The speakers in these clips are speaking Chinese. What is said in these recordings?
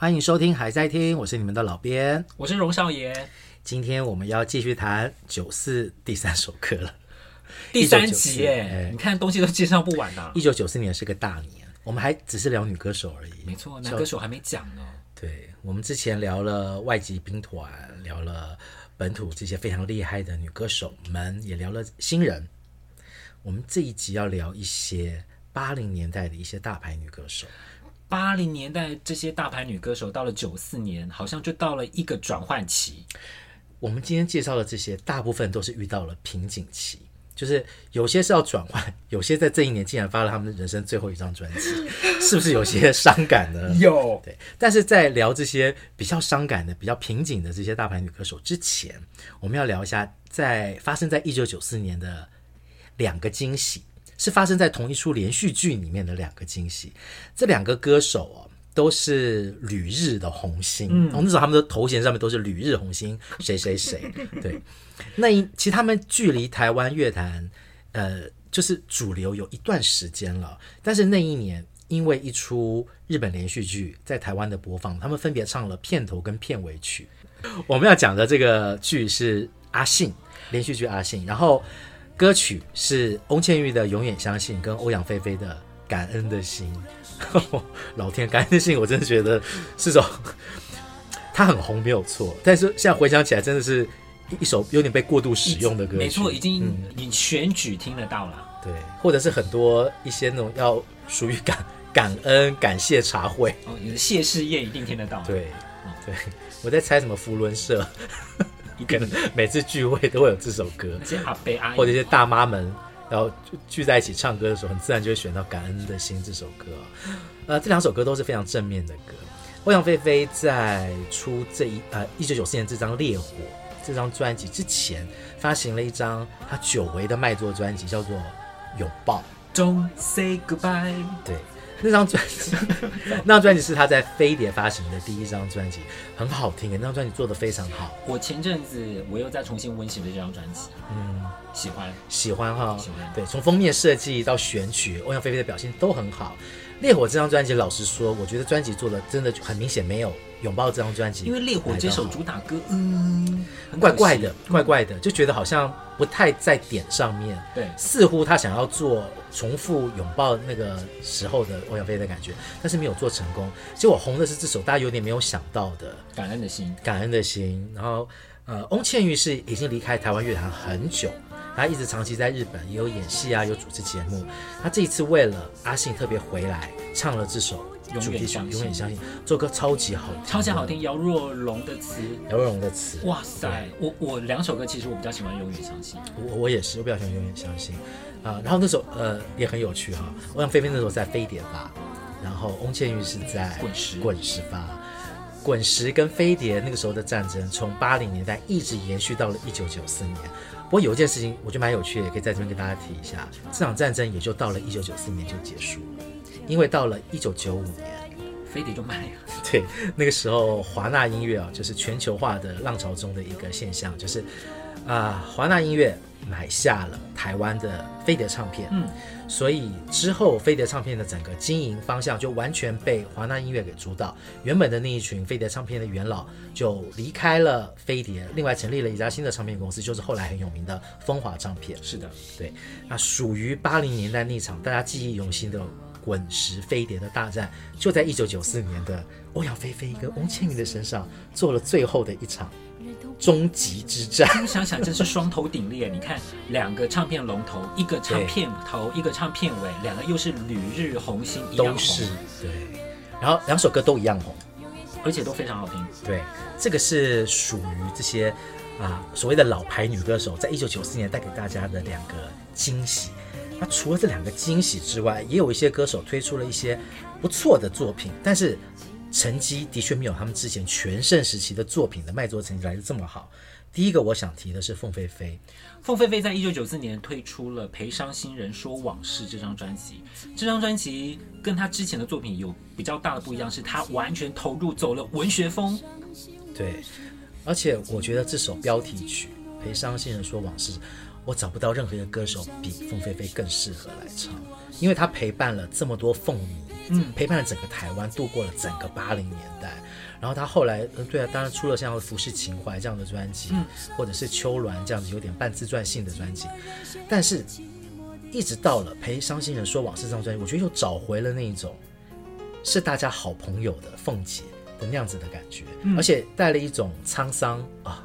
欢迎收听还在听，我是你们的老编，我是荣少爷。今天我们要继续谈九四第三首歌了，第三集耶！你看东西都介绍不完呐。一九九四年是个大年，我们还只是聊女歌手而已。没错，男歌手还没讲呢。对，我们之前聊了外籍兵团，聊了本土这些非常厉害的女歌手们，也聊了新人。我们这一集要聊一些八零年代的一些大牌女歌手。八零年代这些大牌女歌手到了九四年，好像就到了一个转换期。我们今天介绍的这些，大部分都是遇到了瓶颈期，就是有些是要转换，有些在这一年竟然发了他们人生最后一张专辑，是不是有些伤感呢？有。对，但是在聊这些比较伤感的、比较瓶颈的这些大牌女歌手之前，我们要聊一下在发生在一九九四年的两个惊喜。是发生在同一出连续剧里面的两个惊喜，这两个歌手哦，都是旅日的红星。嗯，那时候他们的头衔上面都是旅日红星，谁谁谁。对，那一其实他们距离台湾乐坛，呃，就是主流有一段时间了。但是那一年，因为一出日本连续剧在台湾的播放，他们分别唱了片头跟片尾曲。我们要讲的这个剧是阿信连续剧阿信，然后。歌曲是翁倩玉的《永远相信》跟欧阳菲菲的《感恩的心》。老天，感恩的心，我真的觉得是首，它很红没有错，但是现在回想起来，真的是一首有点被过度使用的歌曲。没错，已经你选举听得到了，对，或者是很多一些那种要属于感感恩感谢茶会哦，你的谢师宴一定听得到。对，对，我在猜什么福伦社。可能每次聚会都会有这首歌，阿伯阿姨或者一些大妈们，然后聚在一起唱歌的时候，很自然就会选到《感恩的心》这首歌。呃，这两首歌都是非常正面的歌。欧阳菲菲在出这一呃一九九四年这张《烈火》这张专辑之前，发行了一张她久违的卖座专辑，叫做《拥抱》。Don't say goodbye。对。那张专辑，那张专辑是他在飞碟发行的第一张专辑，很好听。那张专辑做的非常好。我前阵子我又再重新温习了这张专辑，嗯，喜欢，喜欢哈，喜欢。对，从封面设计到选曲，欧阳菲菲的表现都很好。烈火这张专辑，老实说，我觉得专辑做的真的很明显没有拥抱这张专辑，因为烈火这首主打歌，嗯，怪怪的，怪怪的，就觉得好像不太在点上面。对，似乎他想要做重复拥抱那个时候的欧阳菲菲的感觉，但是没有做成功。结果红的是这首大家有点没有想到的《感恩的心》，感恩的心。然后，呃，翁倩玉是已经离开台湾乐坛很久。她一直长期在日本，也有演戏啊，有主持节目。她这一次为了阿信特别回来，唱了这首主题曲《永远相信》。这首歌超级好听，超级好听。姚若龙的词，姚若龙的词。哇塞，我我两首歌其实我比较喜欢《永远相信》，我我也是，我比较喜欢《永远相信》啊。然后那首呃也很有趣哈，欧阳菲菲那时候在飞碟吧，然后翁倩玉是在滚石滚石吧。滚石跟飞碟那个时候的战争，从八零年代一直延续到了一九九四年。不过有一件事情，我觉得蛮有趣的，也可以在这边跟大家提一下。这场战争也就到了一九九四年就结束了，因为到了一九九五年，飞碟就卖了。对，那个时候华纳音乐啊，就是全球化的浪潮中的一个现象，就是啊，华纳音乐买下了台湾的飞碟唱片。嗯。所以之后，飞碟唱片的整个经营方向就完全被华纳音乐给主导。原本的那一群飞碟唱片的元老就离开了飞碟，另外成立了一家新的唱片公司，就是后来很有名的风华唱片。是的，对。那属于八零年代那场大家记忆犹新的滚石飞碟的大战，就在一九九四年的欧阳菲菲跟翁倩玉的身上做了最后的一场。终极之战，想想真是双头鼎立。你看，两个唱片龙头，一个唱片头，一个唱片尾，两个又是旅日红星，一样红，都是对。然后两首歌都一样红，而且都非常好听。对，这个是属于这些啊所谓的老牌女歌手，在一九九四年带给大家的两个惊喜。那除了这两个惊喜之外，也有一些歌手推出了一些不错的作品，但是。成绩的确没有他们之前全盛时期的作品的卖座成绩来的这么好。第一个我想提的是凤飞飞，凤飞飞在一九九四年推出了《陪伤心人说往事》这张专辑。这张专辑跟他之前的作品有比较大的不一样，是他完全投入走了文学风。对，而且我觉得这首标题曲《陪伤心人说往事》，我找不到任何一个歌手比凤飞飞更适合来唱，因为他陪伴了这么多凤迷。嗯，陪伴了整个台湾度过了整个八零年代，然后他后来，嗯，对啊，当然出了像《浮世情怀》这样的专辑，嗯、或者是《秋鸾》这样子有点半自传性的专辑，但是一直到了《陪伤心人说往事》这张专辑，我觉得又找回了那一种是大家好朋友的凤姐的那样子的感觉，嗯、而且带了一种沧桑啊，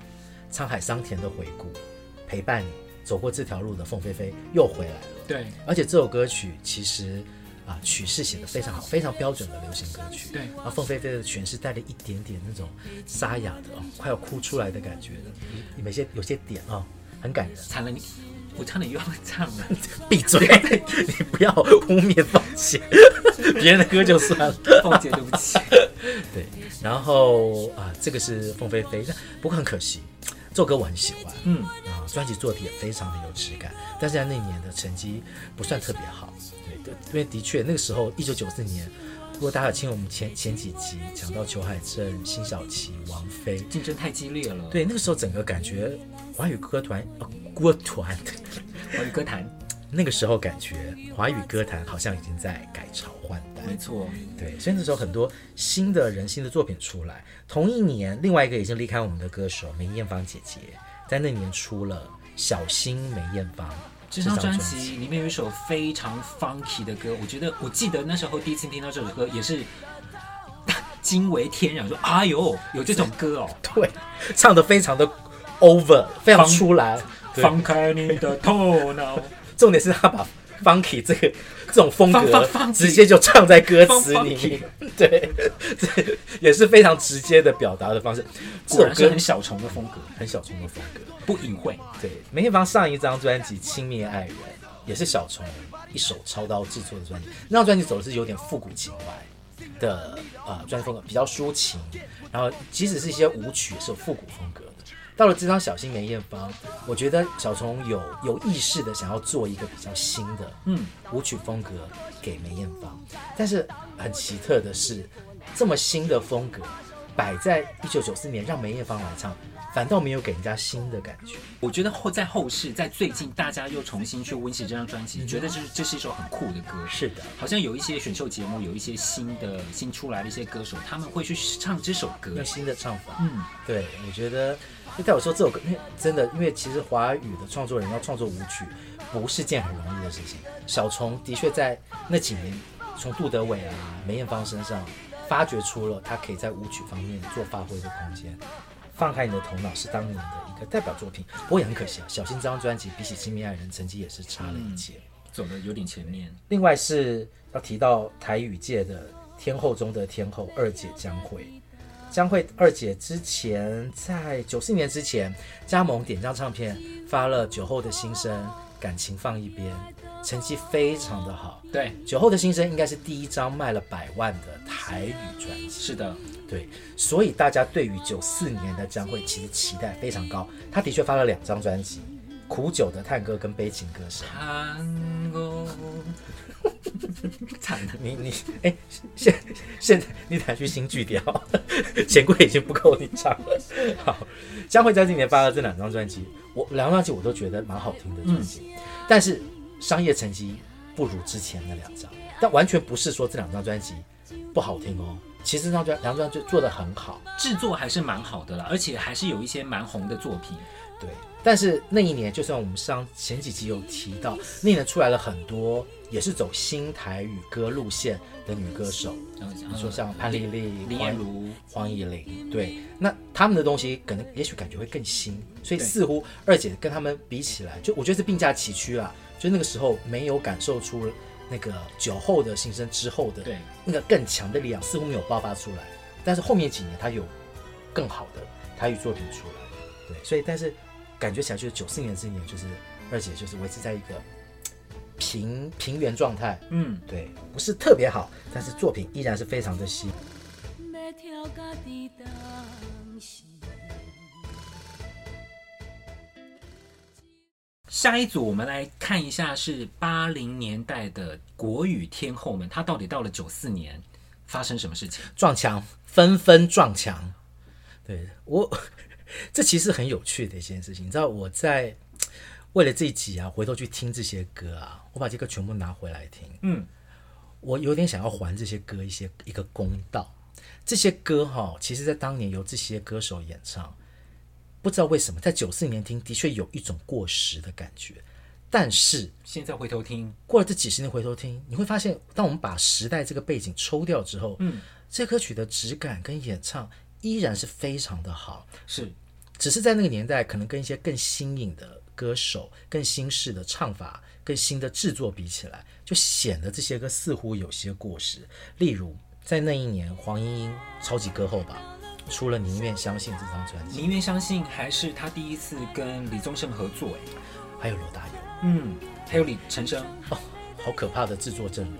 沧海桑田的回顾，陪伴你走过这条路的凤飞飞又回来了。对，而且这首歌曲其实。啊，曲式写的非常好，非常标准的流行歌曲。对，然后凤飞飞的诠释带了一点点那种沙哑的、哦、快要哭出来的感觉的，有些有些点啊、哦，很感人。惨了你，我唱的又要唱了，闭嘴！你不要污蔑凤姐，别人的歌就算了。凤姐，对不起。对，然后啊，这个是凤飞飞，不过很可惜，这首歌我很喜欢，嗯，啊，专辑做的也非常的有质感，但是在那年的成绩不算特别好。对因为的确，那个时候一九九四年，如果大家有听我们前前几集讲到裘海正、辛晓琪、王菲，竞争太激烈了。对，那个时候整个感觉华语歌团、呃、歌团、华语歌坛，那个时候感觉华语歌坛好像已经在改朝换代。没错，对，所以那时候很多新的人、新的作品出来。同一年，另外一个已经离开我们的歌手梅艳芳姐姐，在那里面出了《小心梅艳芳》。这张专辑里面有一首非常 funky 的歌，我觉得我记得那时候第一次听到这首歌也是 惊为天人，说哎呦，有这种歌哦，对，唱的非常的 over，非常出来，放开你的头脑。重点是他把 funky 这个这种风格直接就唱在歌词里面，对，这也是非常直接的表达的方式。这首歌很小虫的风格，很小虫的风格。不隐晦，对梅艳芳上一张专辑《轻蔑爱人》也是小虫一手操刀制作的专辑，那张专辑走的是有点复古情怀的呃专辑风格，比较抒情，然后即使是一些舞曲也是有复古风格的。到了这张《小心梅艳芳》，我觉得小虫有有意识的想要做一个比较新的嗯舞曲风格给梅艳芳，但是很奇特的是，这么新的风格摆在一九九四年让梅艳芳来唱。反倒没有给人家新的感觉。我觉得后在后世，在最近大家又重新去温习这张专辑，嗯、觉得这是这是一首很酷的歌。是的，好像有一些选秀节目，有一些新的新出来的一些歌手，他们会去唱这首歌，用新的唱法。嗯，对，我觉得，就代表说这首歌，因为真的，因为其实华语的创作人要创作舞曲，不是件很容易的事情。小虫的确在那几年，从杜德伟啊、梅艳芳身上，发掘出了他可以在舞曲方面做发挥的空间。放开你的头脑是当年的一个代表作品，不过也很可惜啊。小心这张专辑比起《亲密爱人》成绩也是差了一截，嗯，走的有点前面。另外是要提到台语界的天后中的天后二姐江蕙，江蕙二姐之前在九四年之前加盟点将唱片，发了《酒后的心声》，感情放一边。成绩非常的好，对，酒后的心声应该是第一张卖了百万的台语专辑，是的，对，所以大家对于九四年的张惠其实期待非常高。他的确发了两张专辑，《苦酒的探戈》跟《悲情歌声》。惨了，你你哎，现现在你得去新句调，钱柜已经不够你唱了。好，江蕙在今年发了这两张专辑，我两张专辑我都觉得蛮好听的专辑，嗯、但是。商业成绩不如之前那两张，但完全不是说这两张专辑不好听哦。其实那张专两张专辑就做的很好，制作还是蛮好的啦，而且还是有一些蛮红的作品。对，但是那一年，就算我们上前几集有提到，那一年出来了很多也是走新台语歌路线的女歌手，比如说像潘丽丽、林彦如、黄以玲，对，那他们的东西可能也许感觉会更新，所以似乎二姐跟他们比起来，就我觉得是并驾齐驱啊。就那个时候没有感受出那个酒后的新生之后的那个更强的力量，似乎没有爆发出来。但是后面几年他有更好的台语作品出来，对，所以但是感觉起来就是九四年这一年就是二姐就是维持在一个平平原状态，嗯，对，不是特别好，但是作品依然是非常的新。下一组我们来看一下，是八零年代的国语天后们，她到底到了九四年发生什么事情？撞墙，纷纷撞墙。对我，这其实很有趣的一件事情。你知道我在为了这一集啊，回头去听这些歌啊，我把这个全部拿回来听。嗯，我有点想要还这些歌一些一个公道。这些歌哈，其实在当年由这些歌手演唱，不知道为什么在九四年听的确有一种过时的感觉。但是现在回头听，过了这几十年回头听，你会发现，当我们把时代这个背景抽掉之后，嗯，这歌曲的质感跟演唱依然是非常的好。是，只是在那个年代，可能跟一些更新颖的歌手、更新式的唱法、更新的制作比起来，就显得这些歌似乎有些过时。例如，在那一年，黄莺莺超级歌后吧，出了《宁愿相信》这张专辑，《宁愿相信》还是他第一次跟李宗盛合作，哎，还有罗大佑。嗯，还有李陈升哦，好可怕的制作阵容。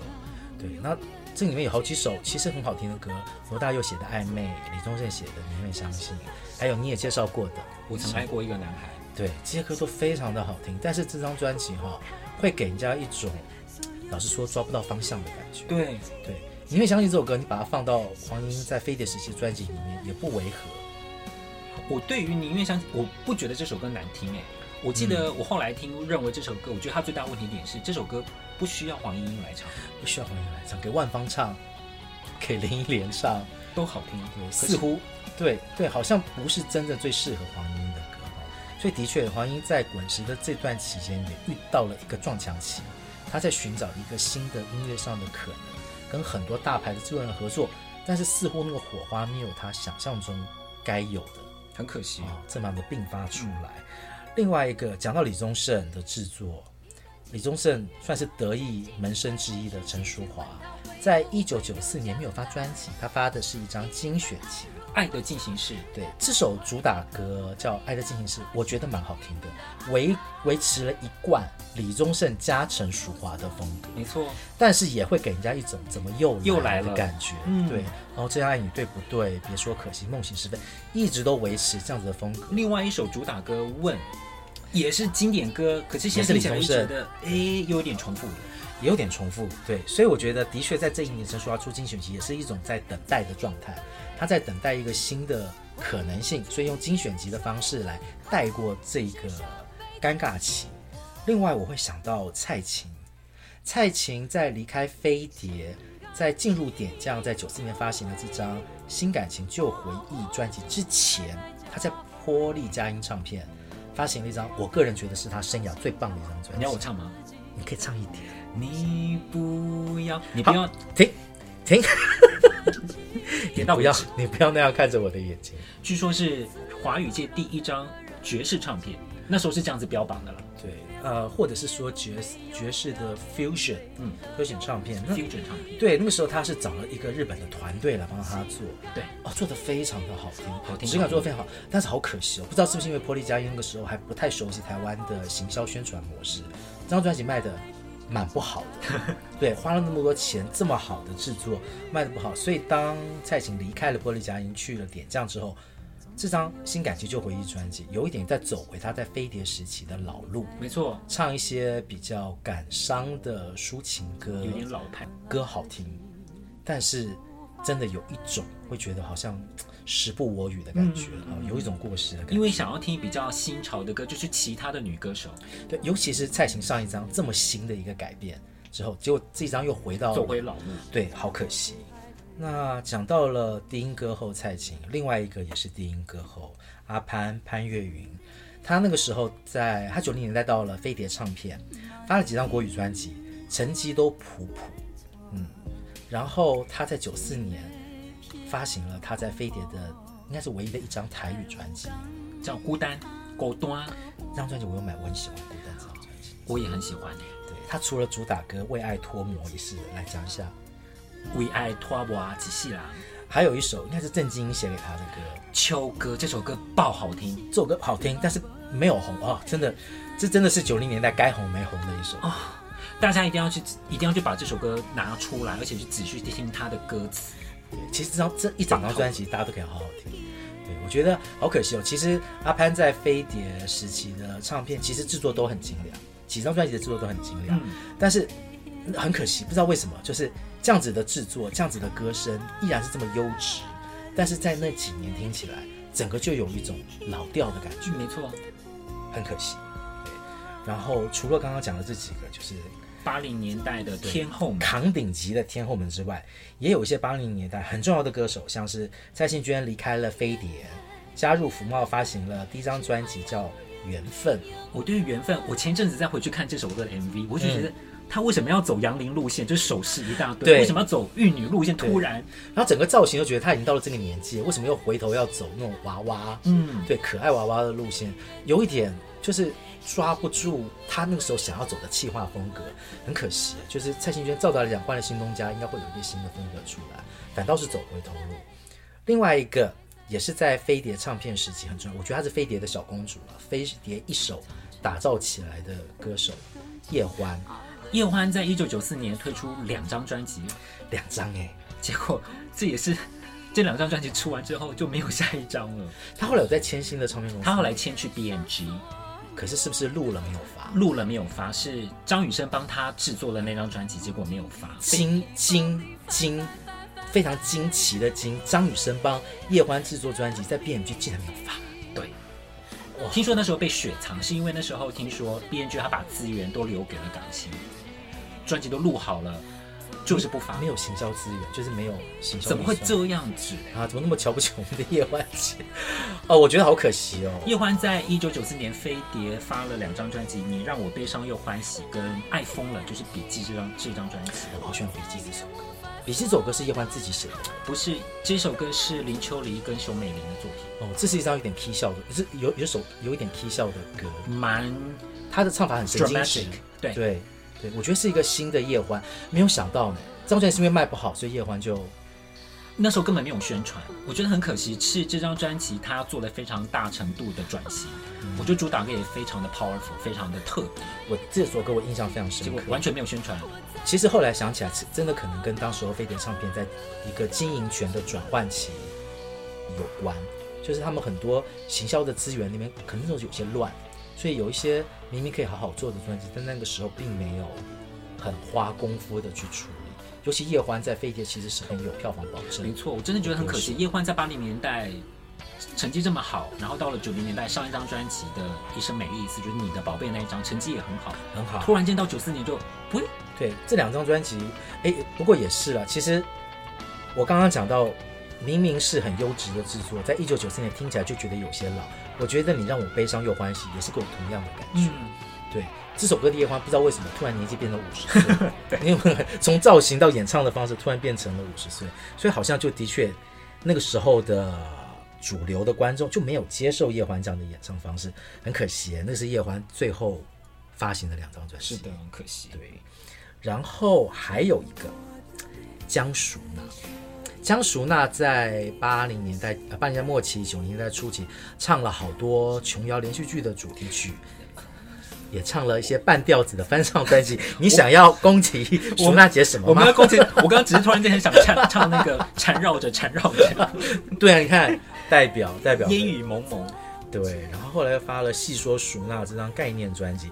对，那这里面有好几首其实很好听的歌，罗大佑写的《暧昧》，李宗盛写的《宁愿相信》，还有你也介绍过的《我曾爱过一个男孩》。对，这些歌都非常的好听。但是这张专辑哈，会给人家一种老实说抓不到方向的感觉。对对，宁愿相信这首歌，你把它放到黄莺莺在飞碟时期专辑里面也不违和。我对于宁愿相信，我不觉得这首歌难听哎。我记得我后来听，认为这首歌，我觉得它最大的问题点是这首歌不需要黄莺莺来唱，不需要黄莺莺来唱，给万芳唱，给林忆莲唱都好听，对，似乎对对，好像不是真的最适合黄莺莺的歌哈。所以的确，黄莺在滚石的这段期间也遇到了一个撞墙期，他在寻找一个新的音乐上的可能，跟很多大牌的制作人合作，但是似乎那个火花没有他想象中该有的，很可惜啊，这么样的并发出来。嗯另外一个讲到李宗盛的制作，李宗盛算是得意门生之一的陈淑华，在一九九四年没有发专辑，他发的是一张精选集《爱的进行式》。对，这首主打歌叫《爱的进行式》，我觉得蛮好听的，维维持了一贯李宗盛加陈淑华的风格，没错，但是也会给人家一种怎么又又来了的感觉，嗯，对。然后这样爱你对不对？别说可惜，梦醒时分，一直都维持这样子的风格。另外一首主打歌《问》。也是经典歌，可是现在听起来觉得，哎，又有点重复，也有点重复。对，所以我觉得的确在这一年，陈淑桦出精选集也是一种在等待的状态，他在等待一个新的可能性，所以用精选集的方式来带过这个尴尬期。另外，我会想到蔡琴，蔡琴在离开飞碟，在进入点将，在九四年发行的这张《新感情旧回忆》专辑之前，他在波丽佳音唱片。发行了一张，我个人觉得是他生涯最棒的一张专辑。你要我唱吗？你可以唱一点。你不要，你不要停停，你不要，你不要那样看着我的眼睛。据说是华语界第一张爵士唱片，那时候是这样子标榜的了。对，呃，或者是说爵士爵士的 fusion，嗯，fusion 唱片，fusion 唱片。对，那个时候他是找了一个日本的团队来帮他做，对，哦，做的非常的好听，好听，质感做的非常好。但是好可惜哦，不知道是不是因为玻璃佳音那个时候还不太熟悉台湾的行销宣传模式，这张专辑卖的蛮不好的。对，花了那么多钱，这么好的制作卖的不好，所以当蔡琴离开了玻璃佳音去了点将之后。这张新感情旧回忆专辑有一点在走回他在飞碟时期的老路，没错，唱一些比较感伤的抒情歌，有点老派，歌好听，但是真的有一种会觉得好像时不我与的感觉啊、嗯，有一种过时的感觉。因为想要听比较新潮的歌，就是其他的女歌手，对，尤其是蔡琴上一张这么新的一个改变之后，结果这一张又回到走回老路，对，好可惜。那讲到了低音歌后蔡琴，另外一个也是低音歌后阿潘潘越云，他那个时候在他九零年代到了飞碟唱片，发了几张国语专辑，成绩都普普，嗯，然后他在九四年发行了他在飞碟的应该是唯一的一张台语专辑，叫《孤单》，孤单这张专辑我有买，我很喜欢《孤单》这张专辑，我也很喜欢。对，他除了主打歌《为爱脱模》一事，来讲一下。为爱拖磨几细啦，还有一首应该是郑经写给他的歌《秋歌》，这首歌爆好听，这首歌好听，但是没有红啊、哦！真的，这真的是九零年代该红没红的一首啊、哦！大家一定要去，一定要去把这首歌拿出来，而且去仔细听他的歌词。对，其实这张这一整张专辑大家都可以好好听。对，我觉得好可惜哦。其实阿潘在飞碟时期的唱片，其实制作都很精良，几张专辑的制作都很精良，嗯、但是很可惜，不知道为什么，就是。这样子的制作，这样子的歌声依然是这么优质，但是在那几年听起来，整个就有一种老调的感觉。没错，很可惜。对，然后除了刚刚讲的这几个，就是八零年代的天后们，扛顶级的天后们之外，也有一些八零年代很重要的歌手，像是蔡幸娟离开了飞碟，加入福茂发行了第一张专辑叫《缘分》。我对于《缘分》，我前阵子再回去看这首歌的 MV，我就觉得他为什么要走杨林路线，就是首饰一大堆，为什么要走玉女路线？突然，然后整个造型就觉得他已经到了这个年纪，为什么又回头要走那种娃娃？嗯，对，可爱娃娃的路线，有一点就是。抓不住他那个时候想要走的气化风格，很可惜。就是蔡幸娟照道理讲换了新东家，应该会有一些新的风格出来，反倒是走回头路。另外一个也是在飞碟唱片时期很重要，我觉得她是飞碟的小公主了，飞碟一手打造起来的歌手叶欢。叶欢在一九九四年推出两张专辑，两张哎，结果这也是这两张专辑出完之后就没有下一张了。他后来有在签新的唱片公司，他后来签去 BMG。可是是不是录了没有发？录了没有发，是张雨生帮他制作了那张专辑，结果没有发。惊惊惊，非常惊奇的惊！张雨生帮叶欢制作专辑，在 BMG 竟然没有发。对，我听说那时候被雪藏，是因为那时候听说 BMG 他把资源都留给了港星，专辑都录好了。就是不发，没有行销资源，就是没有行销。怎么会这样子啊？怎么那么瞧不起我们的叶欢姐？哦，我觉得好可惜哦。叶欢在一九九四年飞碟发了两张专辑，《你让我悲伤又欢喜》跟《爱疯了》，就是《笔记》这张这张专辑。我好喜欢《笔记》这首歌，《笔记》这首歌是叶欢自己写的，不是？这首歌是林秋离跟熊美玲的作品。哦，这是一张有点 K 笑的，是有有首有一点 K 笑的歌，蛮他的唱法很神经质，对对。对，我觉得是一个新的叶欢，没有想到呢。这张专辑是因为卖不好，所以叶欢就那时候根本没有宣传。我觉得很可惜，是这张专辑它做了非常大程度的转型。嗯、我觉得主打歌也非常的 powerful，非常的特别。我这首歌我印象非常深刻，完全没有宣传。其实后来想起来，真的可能跟当时候飞碟唱片在一个经营权的转换期有关，就是他们很多行销的资源里面可能那时候有些乱。所以有一些明明可以好好做的专辑，但那个时候并没有很花功夫的去处理。尤其叶欢在飞碟其实是很有票房保证。没错，我真的觉得很可惜。叶欢在八零年代成绩这么好，然后到了九零年代上一张专辑的《一生美丽一次》，就是你的宝贝那一张，成绩也很好，很好。突然间到九四年就不会。对，这两张专辑，哎，不过也是了。其实我刚刚讲到，明明是很优质的制作，在一九九四年听起来就觉得有些老。我觉得你让我悲伤又欢喜，也是跟我同样的感觉。嗯、对，这首歌的叶欢不知道为什么突然年纪变成五十岁，因为从造型到演唱的方式突然变成了五十岁，所以好像就的确那个时候的主流的观众就没有接受叶欢这样的演唱方式，很可惜。那是叶欢最后发行的两张专辑，是的，很可惜。对，然后还有一个江淑娜。江淑娜在八零年代、八零年代末期、九零年代初期，唱了好多琼瑶连续剧的主题曲，也唱了一些半调子的翻唱专辑。你想要攻击舒娜姐什么吗？我们要攻击，我刚刚只是突然间很想唱唱那个缠绕着缠绕着。对啊，你看代表代表烟雨蒙蒙。对，然后后来又发了《细说舒娜》这张概念专辑，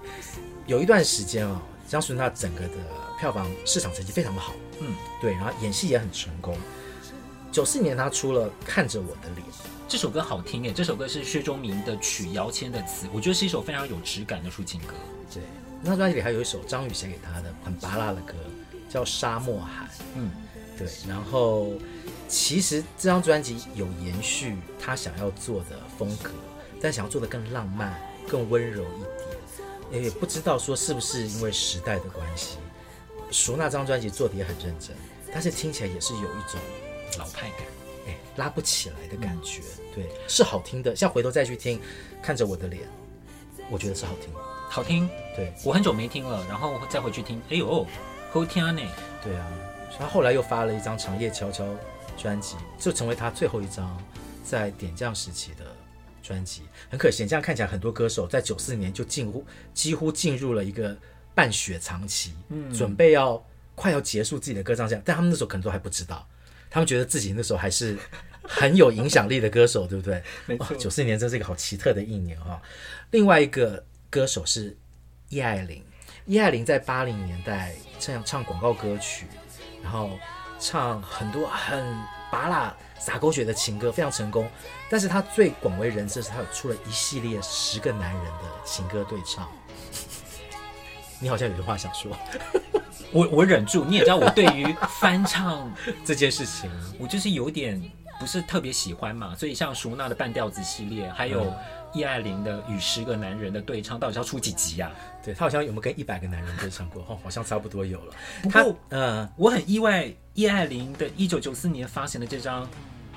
有一段时间啊，江舒娜整个的票房市场成绩非常的好。嗯，对，然后演戏也很成功。九四年，他出了《看着我的脸》这首歌，好听耶！这首歌是薛中明的曲，姚谦的词，我觉得是一首非常有质感的抒情歌。对，那专辑里还有一首张宇写给他的很拔辣的歌，叫《沙漠海》。嗯，对。然后，其实这张专辑有延续他想要做的风格，但想要做的更浪漫、更温柔一点。也不知道说是不是因为时代的关系，淑娜这张专辑做的也很认真，但是听起来也是有一种。老派感，哎，拉不起来的感觉，嗯、对，是好听的。像回头再去听，看着我的脸，我觉得是好听，好听。对，我很久没听了，然后再回去听，哎呦，好听呢。对啊，他后来又发了一张《长夜悄悄》专辑，就成为他最后一张在点将时期的专辑。很可惜，这样看起来，很多歌手在九四年就近乎几乎进入了一个半雪藏期，嗯，准备要快要结束自己的歌唱生涯，但他们那时候可能都还不知道。他们觉得自己那时候还是很有影响力的歌手，对不对？没错，九四年真是一个好奇特的一年啊！另外一个歌手是叶爱玲，叶爱玲在八零年代唱唱广告歌曲，然后唱很多很拔辣洒狗血的情歌，非常成功。但是她最广为人知的是她有出了一系列十个男人的情歌对唱。你好像有句话想说，我我忍住。你也知道我对于 翻唱这件事情，我就是有点不是特别喜欢嘛。所以像舒娜的半调子系列，还有叶爱玲的与十个男人的对唱，到底是要出几集呀、啊？对，他好像有没有跟一百个男人对唱过？哦，好像差不多有了。不过，嗯，我很意外，叶爱玲的一九九四年发行的这张。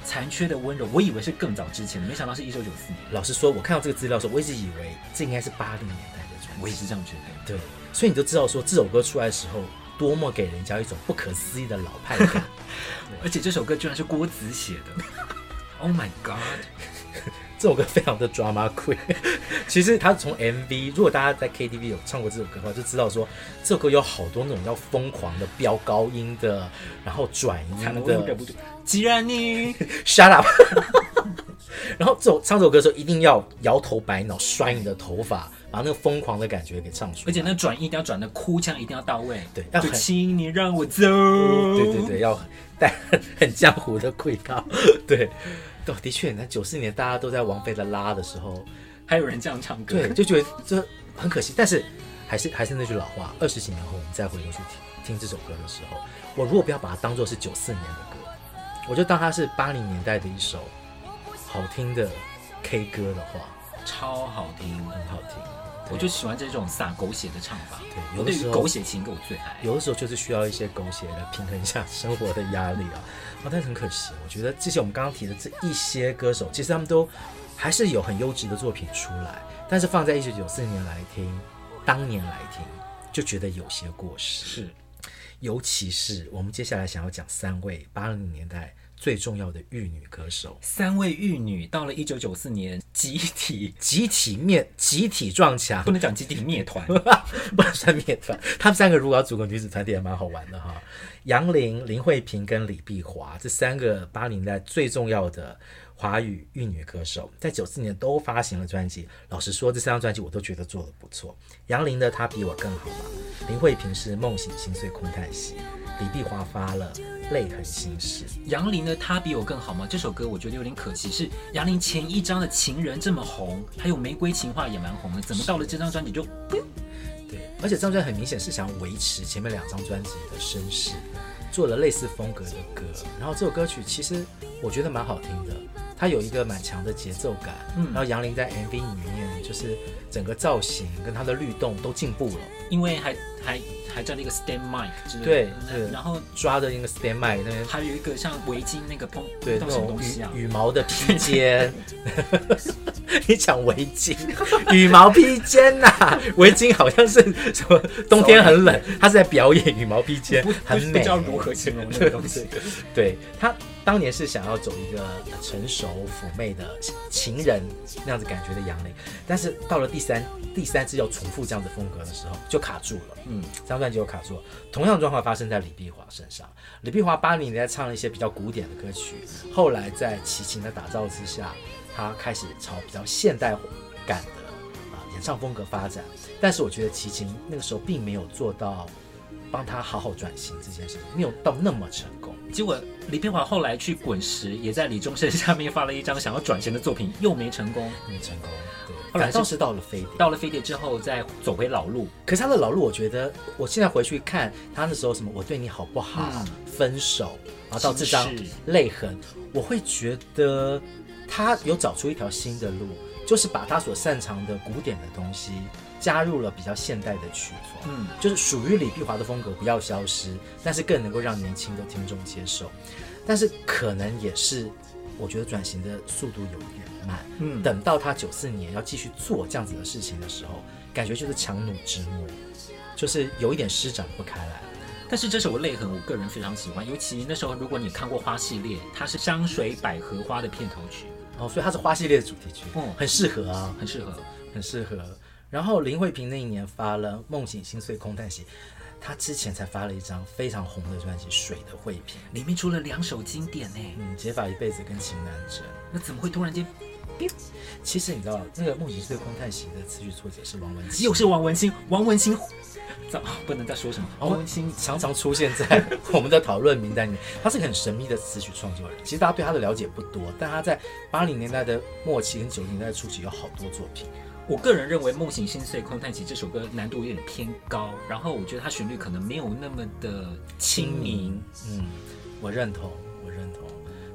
残缺的温柔，我以为是更早之前的，没想到是一九九四年。老实说，我看到这个资料的时候，我一直以为这应该是八零年代的专辑。我也是这样觉得。对，所以你就知道说这首歌出来的时候，多么给人家一种不可思议的老派感。而且这首歌居然是郭子写的。Oh my god！这首歌非常的 drama queen。其实他从 MV，如果大家在 KTV 有唱过这首歌的话，就知道说这首歌有好多那种要疯狂的飙高音的，然后转音的。既然你 shut up，然后这首唱这首歌的时候一定要摇头摆脑，甩你的头发，把那个疯狂的感觉给唱出来。而且那转音一定要转的哭腔一定要到位。对，要很请你让我走。对对对，要 带很，很江湖的味道。对。对，的确，那九四年大家都在王菲的拉的时候，还有人这样唱歌，对，就觉得这很可惜。但是还是还是那句老话，二十几年后我们再回头去听听这首歌的时候，我如果不要把它当做是九四年的歌，我就当它是八零年代的一首好听的 K 歌的话，超好听，很好听。我就喜欢这种洒狗血的唱法。对，有的时候狗血情歌我最爱。有的时候就是需要一些狗血来平衡一下生活的压力啊。啊，但是很可惜，我觉得这些我们刚刚提的这一些歌手，其实他们都还是有很优质的作品出来，但是放在一九九四年来听，当年来听，就觉得有些过时。是，尤其是我们接下来想要讲三位八零年代最重要的玉女歌手，三位玉女到了一九九四年集体 集体灭集体撞墙，不能讲集体灭团，不能算灭团。他们三个如果要组个女子团体也蛮好玩的哈。杨玲、林慧萍跟李碧华这三个八零代最重要的华语玉女歌手，在九四年都发行了专辑。老实说，这三张专辑我都觉得做得不错。杨林的《她比我更好》嘛，林慧萍是《梦醒心碎空叹息》，李碧华发了《泪痕心事》。杨林的《他比我更好》吗？这首歌我觉得有点可惜，是杨林前一张的《情人》这么红，还有《玫瑰情话》也蛮红的，怎么到了这张专辑就？对，而且这张专辑很明显是想维持前面两张专辑的声势。做了类似风格的歌，然后这首歌曲其实我觉得蛮好听的，它有一个蛮强的节奏感，嗯，然后杨林在 MV 里面就是整个造型跟他的律动都进步了，因为还还。还站了一个 stand mic 之类的，对，然后抓着一个 stand mic 那边，还有一个像围巾那个蓬，对，那种东西啊，羽毛的披肩。你讲围巾，羽毛披肩呐、啊？围巾好像是什么？冬天很冷，他是在表演羽毛披肩，很美。不知道如何形容那个东西。对，他当年是想要走一个成熟妩媚的情人那样子感觉的杨林，但是到了第三第三次要重复这样子风格的时候，就卡住了。嗯，张就卡住了，同样状况发生在李碧华身上。李碧华八零年代唱了一些比较古典的歌曲，后来在齐秦的打造之下，他开始朝比较现代感的啊演唱风格发展。但是我觉得齐秦那个时候并没有做到帮他好好转型这件事情，没有到那么成功。结果李碧华后来去滚石，也在李宗盛下面发了一张想要转型的作品，又没成功，没成功。后来倒是到了飞碟，到了飞碟之后再走回老路。可是他的老路，我觉得我现在回去看他那时候什么，我对你好不好，嗯、分手，然后到这张泪痕，我会觉得他有找出一条新的路，就是把他所擅长的古典的东西加入了比较现代的曲风，嗯，就是属于李碧华的风格不要消失，但是更能够让年轻的听众接受。但是可能也是，我觉得转型的速度有一点。嗯，等到他九四年要继续做这样子的事情的时候，感觉就是强弩之末，就是有一点施展不开来。但是这首《泪痕》，我个人非常喜欢，尤其那时候如果你看过花系列，它是香水百合花的片头曲哦，所以它是花系列的主题曲，嗯，很适合啊，很适合，很适合。然后林慧萍那一年发了《梦醒心碎空叹息》。她之前才发了一张非常红的专辑《水的慧萍》，里面出了两首经典呢，嗯，《解法一辈子》跟《情难枕》。那怎么会突然间？其实你知道，那个《梦醒心碎空叹息》的词曲作者是王文清，又是王文清。王文清，早不能再说什么。王文清常常出现在 我们的讨论名单里面。他是个很神秘的词曲创作人，其实大家对他的了解不多，但他在八零年代的末期跟九零年代初期有好多作品。我个人认为《梦醒心碎空叹息》这首歌难度有点偏高，然后我觉得它旋律可能没有那么的亲民。嗯，我认同，我认同。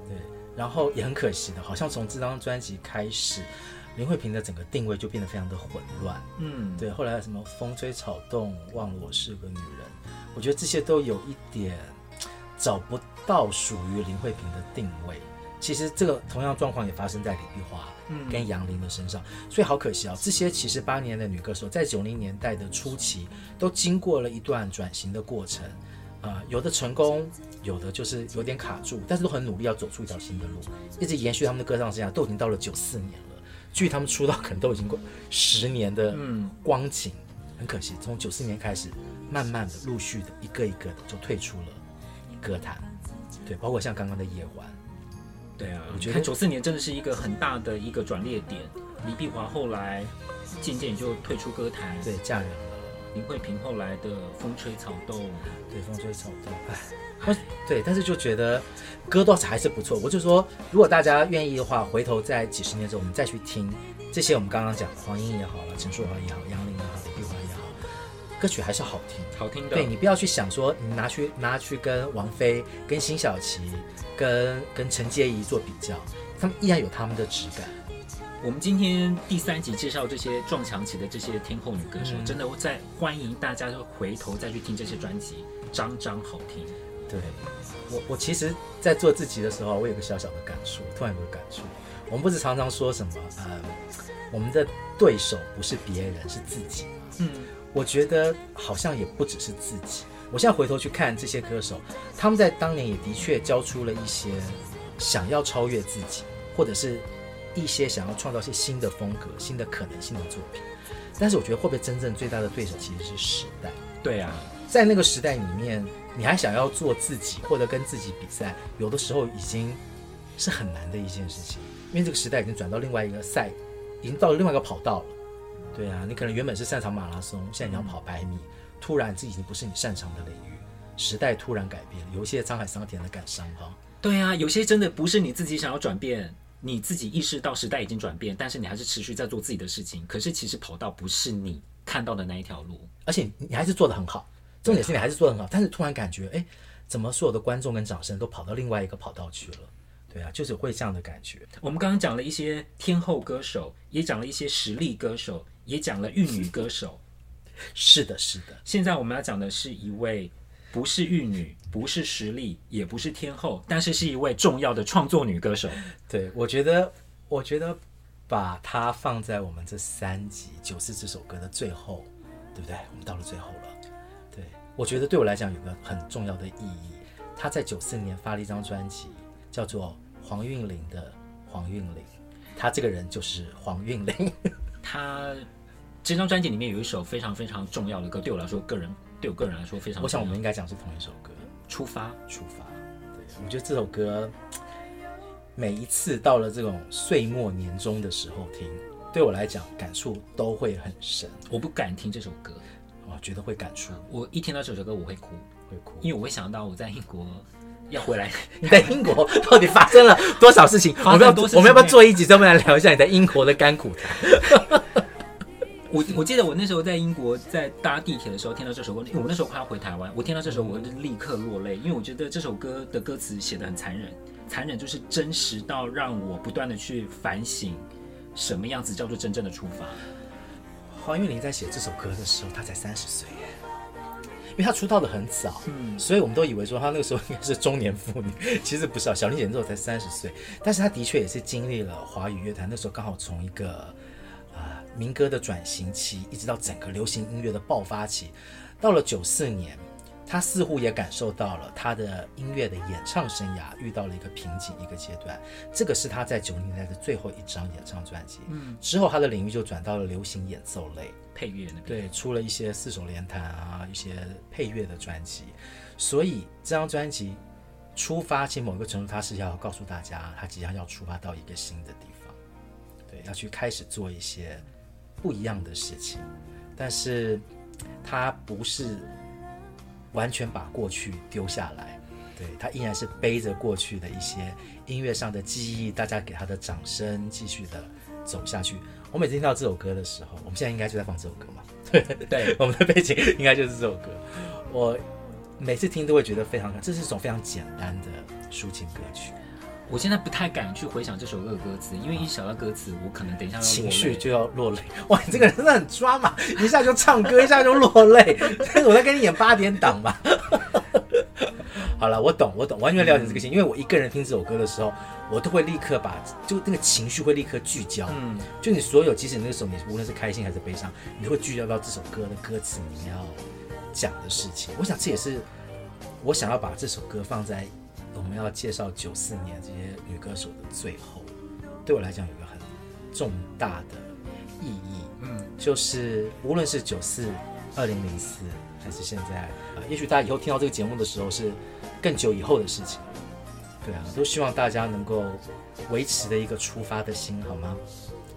对，然后也很可惜的，好像从这张专辑开始，林慧萍的整个定位就变得非常的混乱。嗯，对，后来什么风吹草动，忘了我是个女人，我觉得这些都有一点找不到属于林慧萍的定位。其实这个同样状况也发生在李碧华。跟杨林的身上，所以好可惜啊！这些其实八年的女歌手，在九零年代的初期，都经过了一段转型的过程，啊、呃，有的成功，有的就是有点卡住，但是都很努力要走出一条新的路，一直延续他们的歌唱生涯，都已经到了九四年了，距他们出道可能都已经过十年的光景，很可惜，从九四年开始，慢慢的、陆续的，一个一个的就退出了歌坛，对，包括像刚刚的叶欢。对啊，我觉得九四年真的是一个很大的一个转捩点。李碧华后来渐渐也就退出歌坛，对，嫁人了。林慧萍后来的风吹草动，对，风吹草动，哎，对，但是就觉得歌倒是还是不错。我就说，如果大家愿意的话，回头在几十年之后，我们再去听这些我们刚刚讲的黄莺也好了，陈淑桦也好，杨林也好，李碧华也好，歌曲还是好听，好听的。对，你不要去想说，你拿去拿去跟王菲、跟辛晓琪。跟跟陈洁仪做比较，他们依然有他们的质感。我们今天第三集介绍这些撞墙期的这些天后女歌手，嗯、真的我在欢迎大家就回头再去听这些专辑，张张好听。对，我我其实，在做自己的时候，我有个小小的感触，突然有个感触。我们不是常常说什么，呃，我们的对手不是别人，是自己吗？嗯，我觉得好像也不只是自己。我现在回头去看这些歌手，他们在当年也的确交出了一些想要超越自己，或者是一些想要创造一些新的风格、新的可能性的作品。但是我觉得会不会真正最大的对手其实是时代？对啊，在那个时代里面，你还想要做自己或者跟自己比赛，有的时候已经是很难的一件事情，因为这个时代已经转到另外一个赛，已经到了另外一个跑道了。对啊，你可能原本是擅长马拉松，现在你要跑百米。突然，这已经不是你擅长的领域，时代突然改变，有一些沧海桑田的感伤哈。对啊，有些真的不是你自己想要转变，你自己意识到时代已经转变，但是你还是持续在做自己的事情。可是其实跑道不是你看到的那一条路，而且你还是做得很好，重点是你还是做得很好。但是突然感觉，哎，怎么所有的观众跟掌声都跑到另外一个跑道去了？对啊，就是会这样的感觉。我们刚刚讲了一些天后歌手，也讲了一些实力歌手，也讲了玉女歌手。是的，是的。现在我们要讲的是一位不是玉女，不是实力，也不是天后，但是是一位重要的创作女歌手。对，我觉得，我觉得把她放在我们这三集《九四》这首歌的最后，对不对？我们到了最后了。对，我觉得对我来讲有个很重要的意义。她在九四年发了一张专辑，叫做《黄韵玲的黄韵玲》，她这个人就是黄韵玲，她。这张专辑里面有一首非常非常重要的歌，对我来说，个人对我个人来说非常。我想我们应该讲是同一首歌，《出发》。出发。对，我觉得这首歌每一次到了这种岁末年终的时候听，对我来讲感触都会很深。我不敢听这首歌，我觉得会感触。我一听到这首歌，我会哭，会哭，因为我会想到我在英国要回来。你在英国到底发生了多少事情？我们要我们要不要做一集专门来聊一下你在英国的甘苦谈？我我记得我那时候在英国，在搭地铁的时候听到这首歌，因为我那时候快要回台湾，我听到这首歌就立刻落泪，因为我觉得这首歌的歌词写的很残忍，残忍就是真实到让我不断的去反省，什么样子叫做真正的出发。黄韵玲在写这首歌的时候，她才三十岁耶，因为她出道的很早，嗯，所以我们都以为说她那个时候应该是中年妇女，其实不是啊，小林姐那时候才三十岁，但是她的确也是经历了华语乐坛那时候刚好从一个。民歌的转型期，一直到整个流行音乐的爆发期，到了九四年，他似乎也感受到了他的音乐的演唱生涯遇到了一个瓶颈，一个阶段。这个是他在九零年代的最后一张演唱专辑。嗯，之后他的领域就转到了流行演奏类配乐那边，对，出了一些四手联弹啊，一些配乐的专辑。所以这张专辑出发，其实某一个程度，他是要告诉大家，他即将要出发到一个新的地方，对，要去开始做一些。不一样的事情，但是他不是完全把过去丢下来，对，他依然是背着过去的一些音乐上的记忆，大家给他的掌声，继续的走下去。我每次听到这首歌的时候，我们现在应该就在放这首歌嘛？对对，我们的背景应该就是这首歌。我每次听都会觉得非常，这是一种非常简单的抒情歌曲。我现在不太敢去回想这首歌的歌词，因为一想到歌词，我可能等一下情绪就要落泪。哇，你这个人真的很抓嘛，一下就唱歌，一下就落泪。我在跟你演八点档吧。好了，我懂，我懂，完全了解这个心，嗯、因为我一个人听这首歌的时候，我都会立刻把就那个情绪会立刻聚焦。嗯，就你所有，即使那个时候你无论是开心还是悲伤，你会聚焦到这首歌的歌词里面要讲的事情。我想这也是我想要把这首歌放在我们要介绍九四年这些女歌手的最后，对我来讲有一个很重大的意义。嗯，就是无论是九四、二零零四，还是现在，呃，也许大家以后听到这个节目的时候是。更久以后的事情，对啊，都希望大家能够维持的一个出发的心，好吗？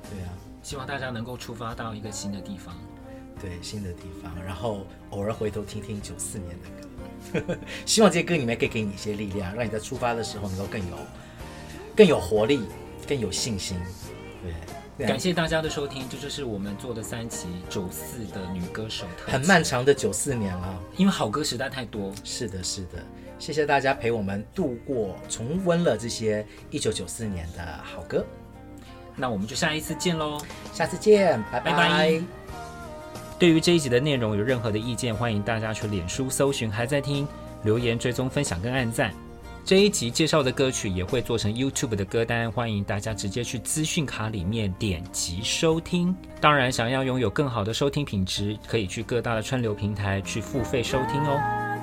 对啊，希望大家能够出发到一个新的地方，对，新的地方，然后偶尔回头听听九四年的歌，希望这些歌里面可以给你一些力量，让你在出发的时候能够更有更有活力，更有信心。对，感谢大家的收听，这就是我们做的三期九四的女歌手，很漫长的九四年了，因为好歌实在太多。是的，是的。谢谢大家陪我们度过、重温了这些一九九四年的好歌，那我们就下一次见喽！下次见，拜拜。拜拜。对于这一集的内容有任何的意见，欢迎大家去脸书搜寻“还在听”，留言追踪分享跟按赞。这一集介绍的歌曲也会做成 YouTube 的歌单，欢迎大家直接去资讯卡里面点击收听。当然，想要拥有更好的收听品质，可以去各大的串流平台去付费收听哦。